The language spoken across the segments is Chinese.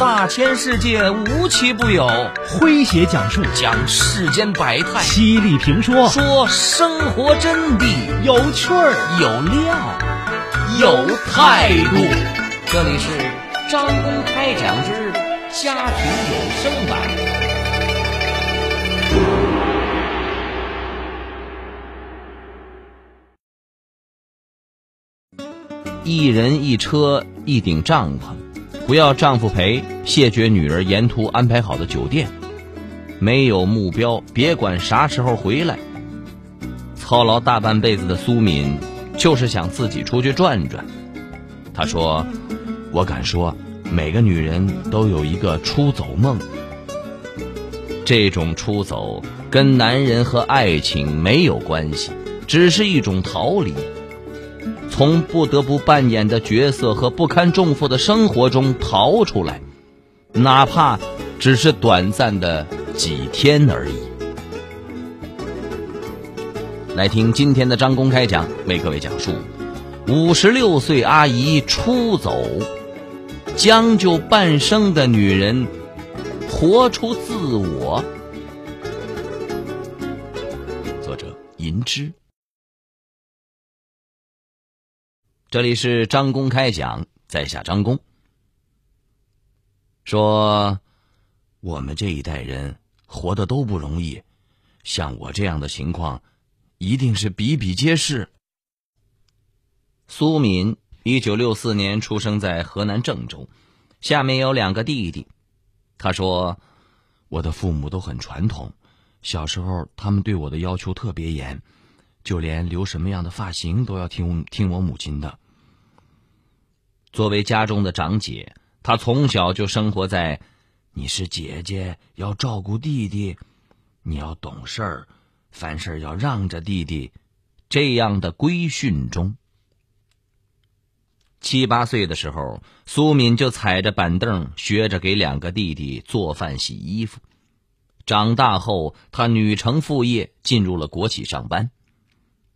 大千世界无奇不有，诙谐讲述。讲世间百态，犀利评说。说生活真谛，有趣儿。有料。有态度。这里是张公开讲之家庭有声版。一人一车一顶帐篷，不要丈夫陪，谢绝女儿沿途安排好的酒店。没有目标，别管啥时候回来。操劳大半辈子的苏敏，就是想自己出去转转。她说：“我敢说，每个女人都有一个出走梦。这种出走跟男人和爱情没有关系，只是一种逃离。”从不得不扮演的角色和不堪重负的生活中逃出来，哪怕只是短暂的几天而已。来听今天的张公开讲，为各位讲述：五十六岁阿姨出走，将就半生的女人活出自我。作者：银之。这里是张公开讲，在下张公说，我们这一代人活的都不容易，像我这样的情况，一定是比比皆是。苏敏，一九六四年出生在河南郑州，下面有两个弟弟。他说，我的父母都很传统，小时候他们对我的要求特别严，就连留什么样的发型都要听听我母亲的。作为家中的长姐，她从小就生活在“你是姐姐，要照顾弟弟，你要懂事儿，凡事要让着弟弟”这样的规训中。七八岁的时候，苏敏就踩着板凳学着给两个弟弟做饭、洗衣服。长大后，她女承父业，进入了国企上班。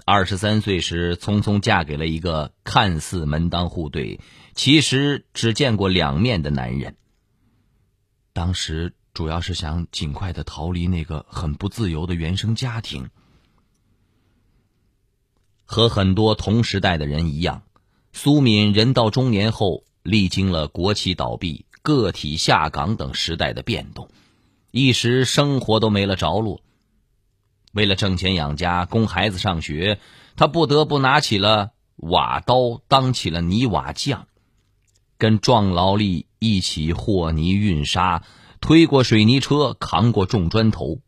二十三岁时，匆匆嫁给了一个看似门当户对。其实只见过两面的男人。当时主要是想尽快的逃离那个很不自由的原生家庭。和很多同时代的人一样，苏敏人到中年后，历经了国企倒闭、个体下岗等时代的变动，一时生活都没了着落。为了挣钱养家、供孩子上学，他不得不拿起了瓦刀，当起了泥瓦匠。跟壮劳力一起和泥运沙，推过水泥车，扛过重砖头。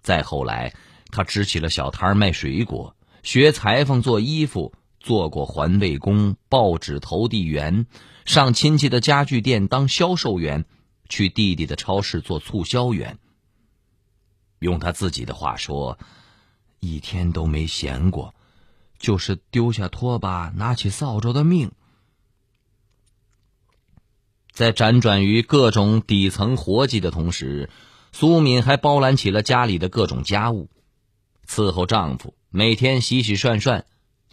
再后来，他支起了小摊卖水果，学裁缝做衣服，做过环卫工、报纸投递员，上亲戚的家具店当销售员，去弟弟的超市做促销员。用他自己的话说，一天都没闲过，就是丢下拖把，拿起扫帚的命。在辗转于各种底层活计的同时，苏敏还包揽起了家里的各种家务，伺候丈夫，每天洗洗涮涮，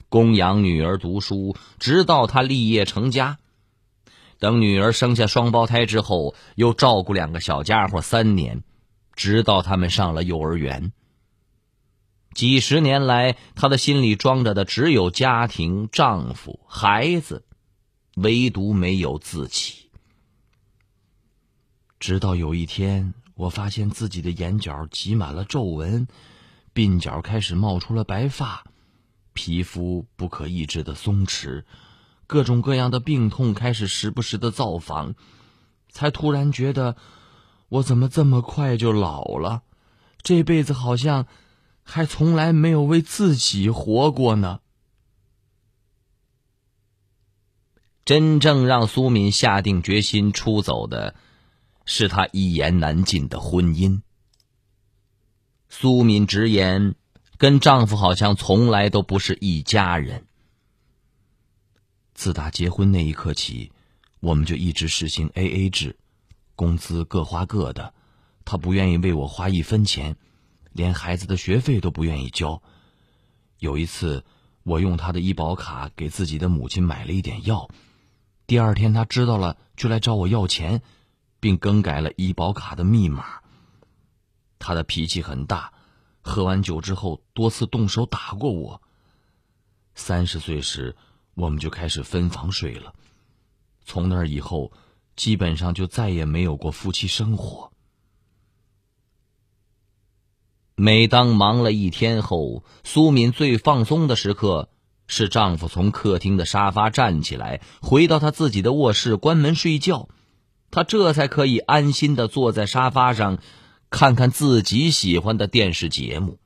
供养女儿读书，直到她立业成家。等女儿生下双胞胎之后，又照顾两个小家伙三年，直到他们上了幼儿园。几十年来，她的心里装着的只有家庭、丈夫、孩子，唯独没有自己。直到有一天，我发现自己的眼角挤满了皱纹，鬓角开始冒出了白发，皮肤不可抑制的松弛，各种各样的病痛开始时不时的造访，才突然觉得，我怎么这么快就老了？这辈子好像还从来没有为自己活过呢。真正让苏敏下定决心出走的。是她一言难尽的婚姻。苏敏直言，跟丈夫好像从来都不是一家人。自打结婚那一刻起，我们就一直实行 A A 制，工资各花各的。他不愿意为我花一分钱，连孩子的学费都不愿意交。有一次，我用他的医保卡给自己的母亲买了一点药，第二天他知道了，就来找我要钱。并更改了医保卡的密码。他的脾气很大，喝完酒之后多次动手打过我。三十岁时，我们就开始分房睡了，从那以后，基本上就再也没有过夫妻生活。每当忙了一天后，苏敏最放松的时刻是丈夫从客厅的沙发站起来，回到他自己的卧室关门睡觉，她这才可以安心的坐在沙发上，看看自己喜欢的电视节目。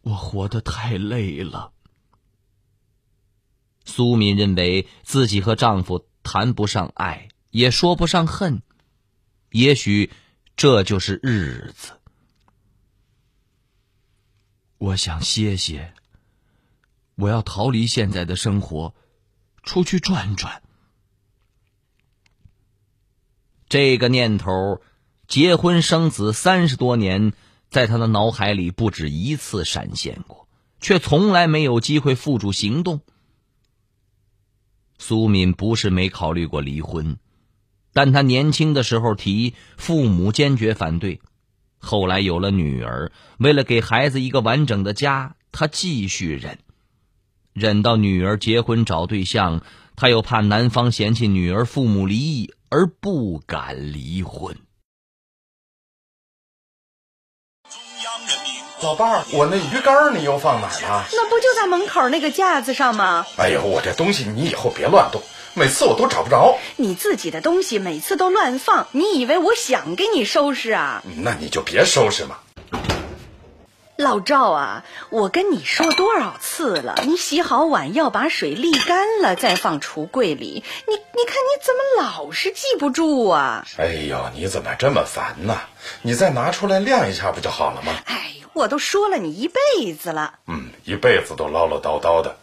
我活得太累了。苏敏认为自己和丈夫谈不上爱，也说不上恨，也许这就是日子。我想歇歇。我要逃离现在的生活，出去转转。这个念头，结婚生子三十多年，在他的脑海里不止一次闪现过，却从来没有机会付诸行动。苏敏不是没考虑过离婚，但她年轻的时候提，父母坚决反对。后来有了女儿，为了给孩子一个完整的家，他继续忍，忍到女儿结婚找对象，他又怕男方嫌弃女儿父母离异，而不敢离婚。老伴儿，我那鱼竿你又放哪儿了？那不就在门口那个架子上吗？哎呦，我这东西你以后别乱动。每次我都找不着你自己的东西，每次都乱放，你以为我想给你收拾啊？那你就别收拾嘛。老赵啊，我跟你说多少次了，你洗好碗要把水沥干了再放橱柜里。你你看你怎么老是记不住啊？哎呦，你怎么这么烦呢？你再拿出来晾一下不就好了吗？哎，我都说了你一辈子了。嗯，一辈子都唠唠叨叨的。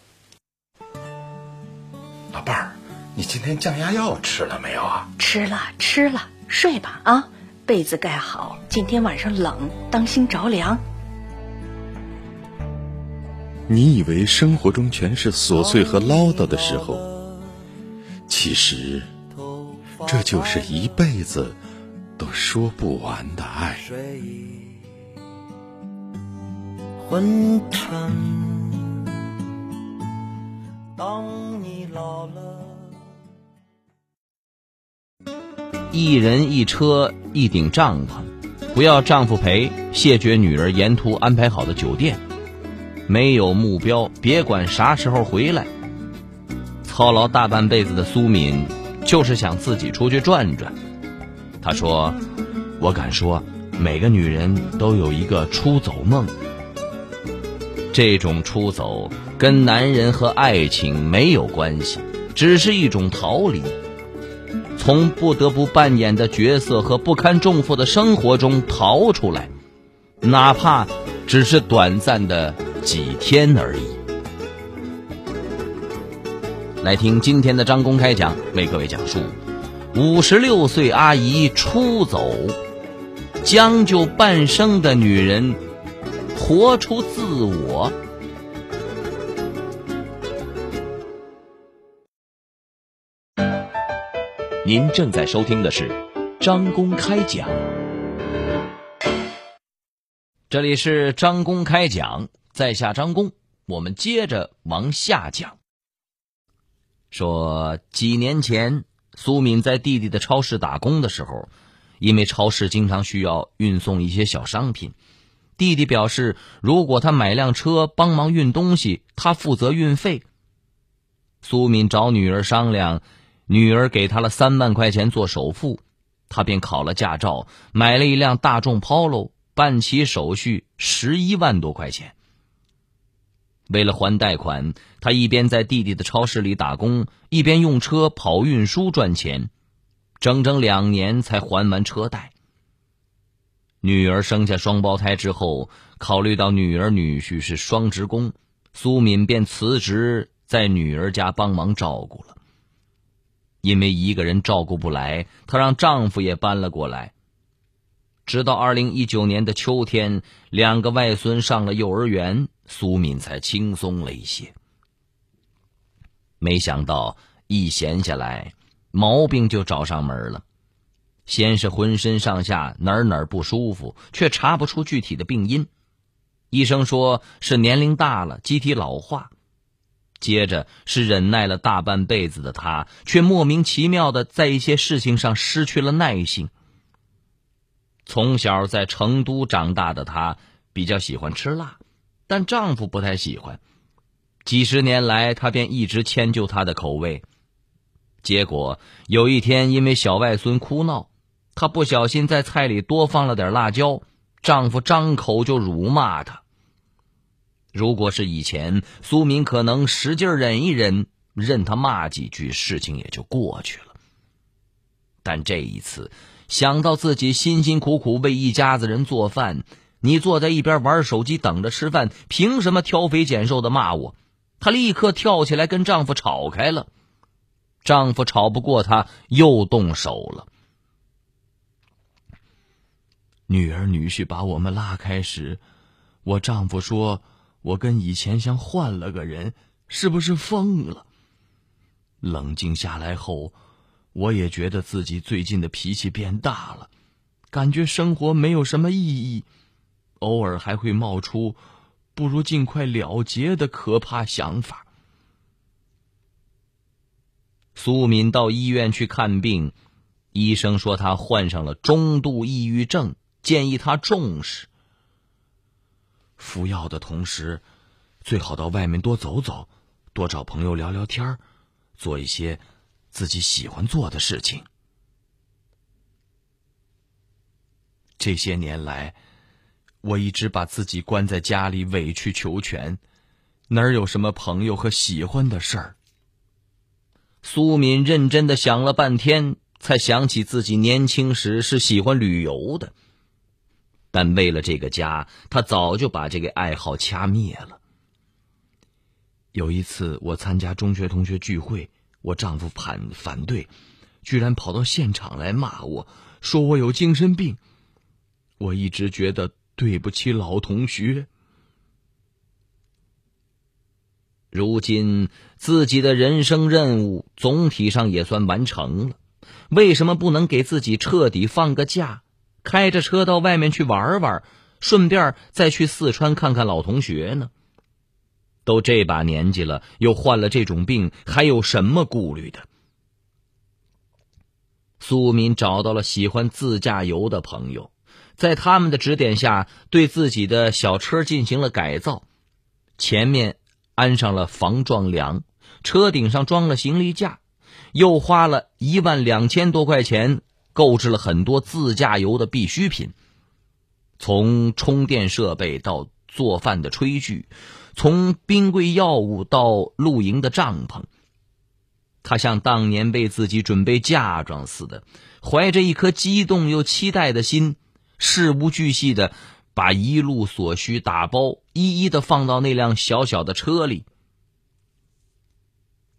老伴儿。你今天降压药吃了没有啊？吃了，吃了，睡吧啊，被子盖好，今天晚上冷，当心着凉。你以为生活中全是琐碎和唠叨的时候，其实这就是一辈子都说不完的爱。昏沉，当你老了。一人一车一顶帐篷，不要丈夫陪，谢绝女儿沿途安排好的酒店。没有目标，别管啥时候回来。操劳大半辈子的苏敏，就是想自己出去转转。她说：“我敢说，每个女人都有一个出走梦。这种出走跟男人和爱情没有关系，只是一种逃离。”从不得不扮演的角色和不堪重负的生活中逃出来，哪怕只是短暂的几天而已。来听今天的张公开讲，为各位讲述：五十六岁阿姨出走，将就半生的女人，活出自我。您正在收听的是张公开讲，这里是张公开讲，在下张公，我们接着往下讲。说几年前，苏敏在弟弟的超市打工的时候，因为超市经常需要运送一些小商品，弟弟表示，如果他买辆车帮忙运东西，他负责运费。苏敏找女儿商量。女儿给他了三万块钱做首付，他便考了驾照，买了一辆大众 Polo，办起手续十一万多块钱。为了还贷款，他一边在弟弟的超市里打工，一边用车跑运输赚钱，整整两年才还完车贷。女儿生下双胞胎之后，考虑到女儿女婿是双职工，苏敏便辞职在女儿家帮忙照顾了。因为一个人照顾不来，她让丈夫也搬了过来。直到二零一九年的秋天，两个外孙上了幼儿园，苏敏才轻松了一些。没想到一闲下来，毛病就找上门了。先是浑身上下哪哪不舒服，却查不出具体的病因。医生说是年龄大了，机体老化。接着是忍耐了大半辈子的他，却莫名其妙的在一些事情上失去了耐性。从小在成都长大的她，比较喜欢吃辣，但丈夫不太喜欢。几十年来，她便一直迁就他的口味。结果有一天，因为小外孙哭闹，她不小心在菜里多放了点辣椒，丈夫张口就辱骂她。如果是以前，苏敏可能使劲忍一忍，任他骂几句，事情也就过去了。但这一次。想到自己辛辛苦苦为一家子人做饭，你坐在一边玩手机等着吃饭，凭什么挑肥拣瘦的骂我？她立刻跳起来跟丈夫吵开了。丈夫吵不过她，又动手了。女儿女婿把我们拉开时，我丈夫说：“我跟以前像换了个人，是不是疯了？”冷静下来后。我也觉得自己最近的脾气变大了，感觉生活没有什么意义，偶尔还会冒出不如尽快了结的可怕想法。苏敏到医院去看病，医生说他患上了中度抑郁症，建议他重视。服药的同时，最好到外面多走走，多找朋友聊聊天做一些。自己喜欢做的事情。这些年来，我一直把自己关在家里，委曲求全，哪儿有什么朋友和喜欢的事儿？苏敏认真的想了半天，才想起自己年轻时是喜欢旅游的，但为了这个家，他早就把这个爱好掐灭了。有一次，我参加中学同学聚会。我丈夫反反对，居然跑到现场来骂我，说我有精神病。我一直觉得对不起老同学。如今自己的人生任务总体上也算完成了，为什么不能给自己彻底放个假，开着车到外面去玩玩，顺便再去四川看看老同学呢？都这把年纪了，又患了这种病，还有什么顾虑的？苏敏找到了喜欢自驾游的朋友，在他们的指点下，对自己的小车进行了改造，前面安上了防撞梁，车顶上装了行李架，又花了一万两千多块钱购置了很多自驾游的必需品，从充电设备到做饭的炊具。从冰柜药物到露营的帐篷，他像当年为自己准备嫁妆似的，怀着一颗激动又期待的心，事无巨细的把一路所需打包，一一的放到那辆小小的车里。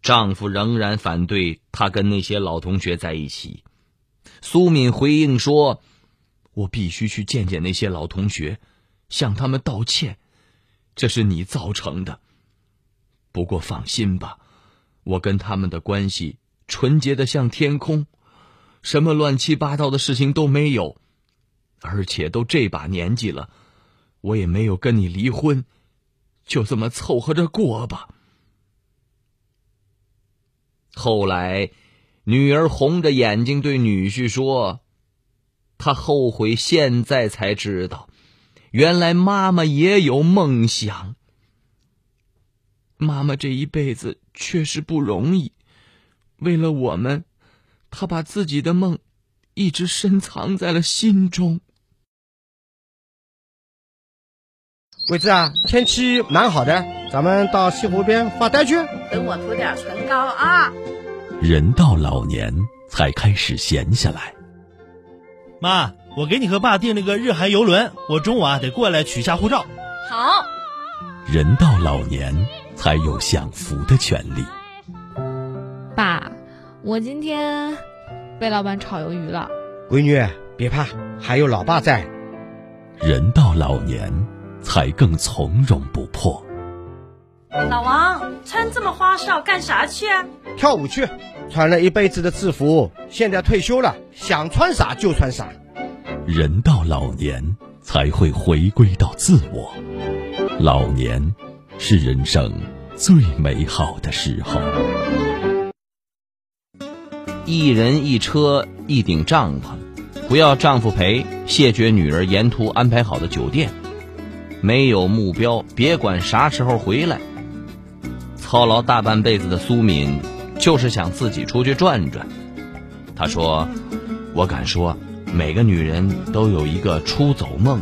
丈夫仍然反对她跟那些老同学在一起。苏敏回应说：“我必须去见见那些老同学，向他们道歉。”这是你造成的。不过放心吧，我跟他们的关系纯洁的像天空，什么乱七八糟的事情都没有，而且都这把年纪了，我也没有跟你离婚，就这么凑合着过吧。后来，女儿红着眼睛对女婿说：“她后悔，现在才知道。”原来妈妈也有梦想。妈妈这一辈子确实不容易，为了我们，她把自己的梦一直深藏在了心中。桂子啊，天气蛮好的，咱们到西湖边发呆去。等我涂点唇膏啊。人到老年才开始闲下来。妈。我给你和爸订了个日韩游轮，我中午啊得过来取下护照。好。人到老年才有享福的权利。爸，我今天被老板炒鱿鱼了。闺女别怕，还有老爸在。人到老年才更从容不迫。老王，穿这么花哨干啥去啊？跳舞去，穿了一辈子的制服，现在退休了，想穿啥就穿啥。人到老年才会回归到自我，老年是人生最美好的时候。一人一车一顶帐篷，不要丈夫陪，谢绝女儿沿途安排好的酒店。没有目标，别管啥时候回来。操劳大半辈子的苏敏，就是想自己出去转转。她说：“我敢说，每个女人都有一个出走梦。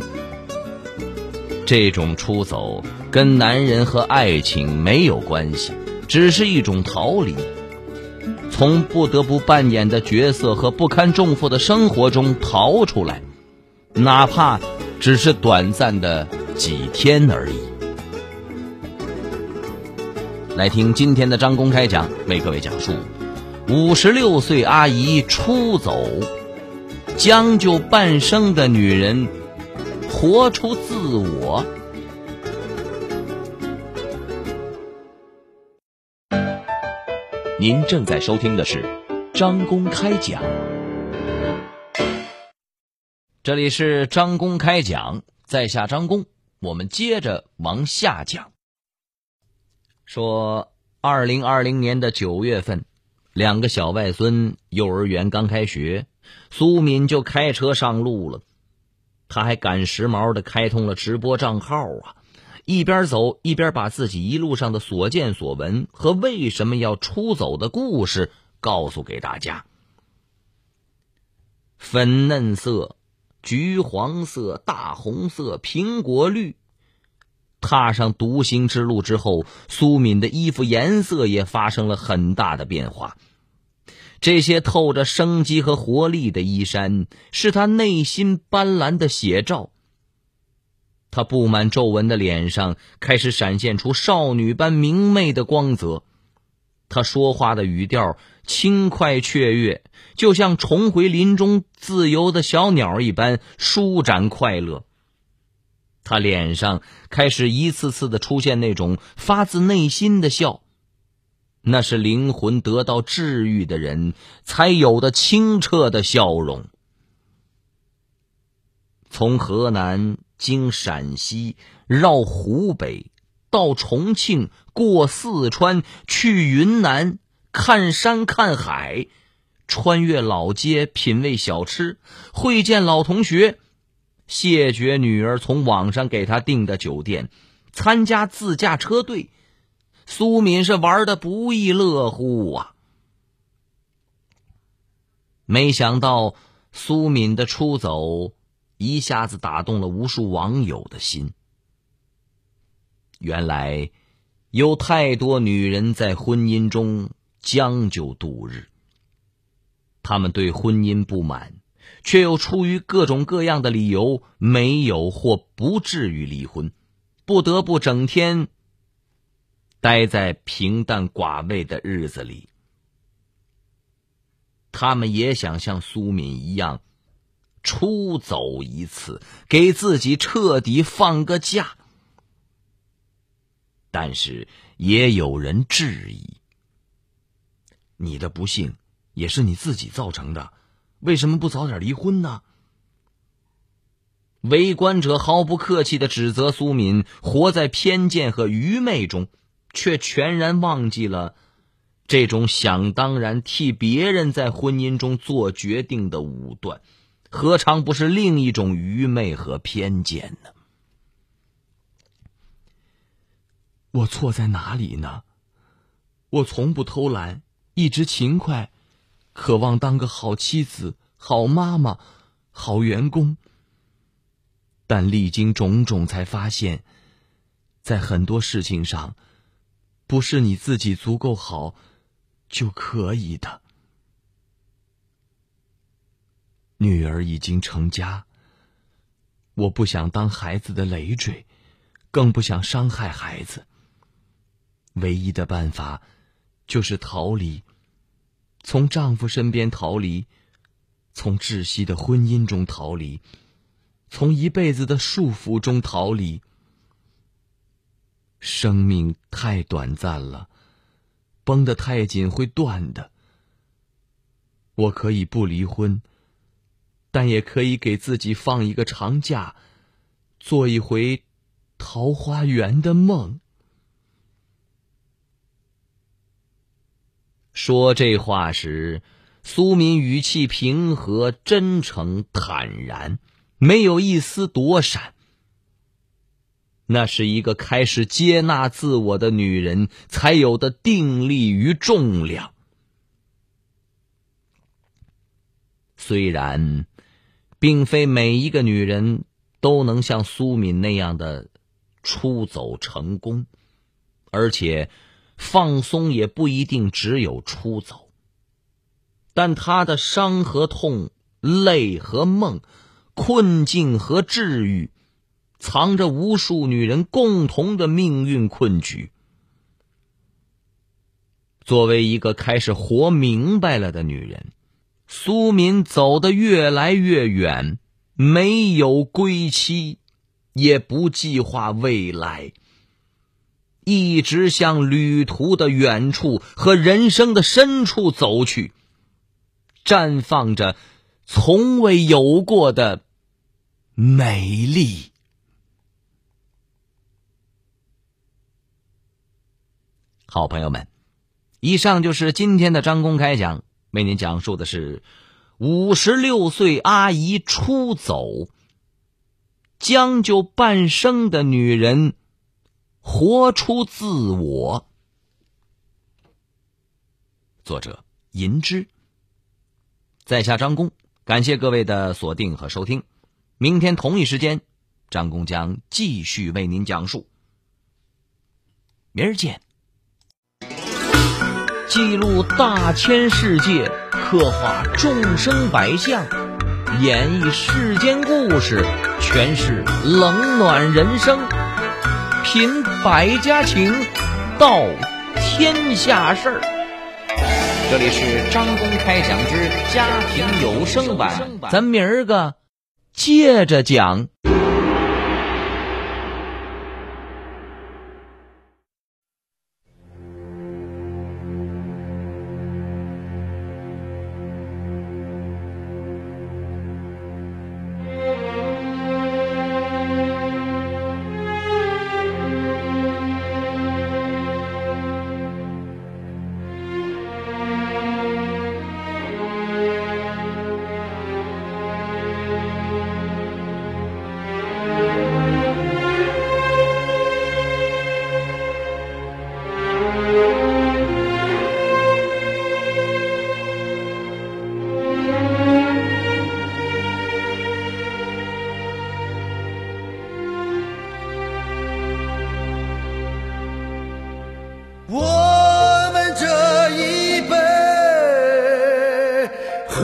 这种出走跟男人和爱情没有关系，只是一种逃离。”从不得不扮演的角色和不堪重负的生活中逃出来，哪怕只是短暂的几天而已。来听今天的张公开讲，为各位讲述：五十六岁阿姨出走，将就半生的女人活出自我。您正在收听的是张公开讲，这里是张公开讲，在下张公，我们接着往下讲。说，二零二零年的九月份，两个小外孙幼儿园刚开学，苏敏就开车上路了，他还赶时髦的开通了直播账号啊。一边走一边把自己一路上的所见所闻和为什么要出走的故事告诉给大家。粉嫩色、橘黄色、大红色、苹果绿。踏上独行之路之后，苏敏的衣服颜色也发生了很大的变化。这些透着生机和活力的衣衫，是她内心斑斓的写照。她布满皱纹的脸上开始闪现出少女般明媚的光泽，她说话的语调轻快雀跃，就像重回林中自由的小鸟一般舒展快乐。他脸上开始一次次的出现那种发自内心的笑，那是灵魂得到治愈的人才有的清澈的笑容。从河南。经陕西绕湖北，到重庆，过四川，去云南，看山看海，穿越老街，品味小吃，会见老同学，谢绝女儿从网上给他订的酒店，参加自驾车队，苏敏是玩的不亦乐乎啊！没想到苏敏的出走。一下子打动了无数网友的心。原来，有太多女人在婚姻中将就度日。他们对婚姻不满，却又出于各种各样的理由没有或不至于离婚，不得不整天待在平淡寡味的日子里。他们也想像苏敏一样。出走一次，给自己彻底放个假。但是也有人质疑：你的不幸也是你自己造成的，为什么不早点离婚呢？围观者毫不客气的指责苏敏活在偏见和愚昧中，却全然忘记了这种想当然替别人在婚姻中做决定的武断。何尝不是另一种愚昧和偏见呢？我错在哪里呢？我从不偷懒，一直勤快，渴望当个好妻子、好妈妈、好员工。但历经种种，才发现，在很多事情上，不是你自己足够好就可以的。女儿已经成家，我不想当孩子的累赘，更不想伤害孩子。唯一的办法就是逃离，从丈夫身边逃离，从窒息的婚姻中逃离，从一辈子的束缚中逃离。生命太短暂了，绷得太紧会断的。我可以不离婚，但也可以给自己放一个长假，做一回桃花源的梦。说这话时，苏敏语气平和、真诚、坦然，没有一丝躲闪。那是一个开始接纳自我的女人才有的定力与重量。虽然，并非每一个女人都能像苏敏那样的出走成功，而且。放松也不一定只有出走，但他的伤和痛、泪和梦、困境和治愈，藏着无数女人共同的命运困局。作为一个开始活明白了的女人，苏敏走得越来越远，没有归期，也不计划未来。一直向旅途的远处和人生的深处走去，绽放着从未有过的美丽。好朋友们，以上就是今天的张公开讲，为您讲述的是五十六岁阿姨出走，将就半生的女人。活出自我。作者：银之。在下张工，感谢各位的锁定和收听。明天同一时间，张工将继续为您讲述。明儿见。记录大千世界，刻画众生百相，演绎世间故事，诠释冷暖人生。品百家情，道天下事儿。这里是张公开讲之家庭有声版，咱明儿个接着讲。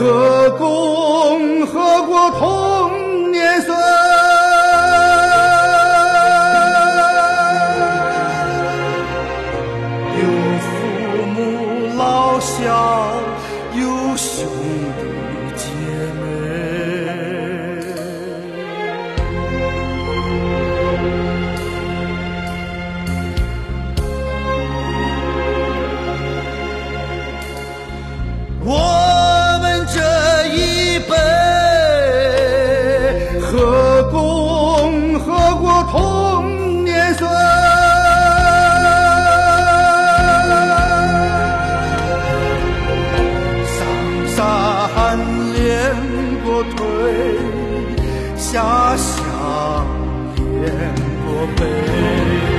good. 褪下笑脸和悲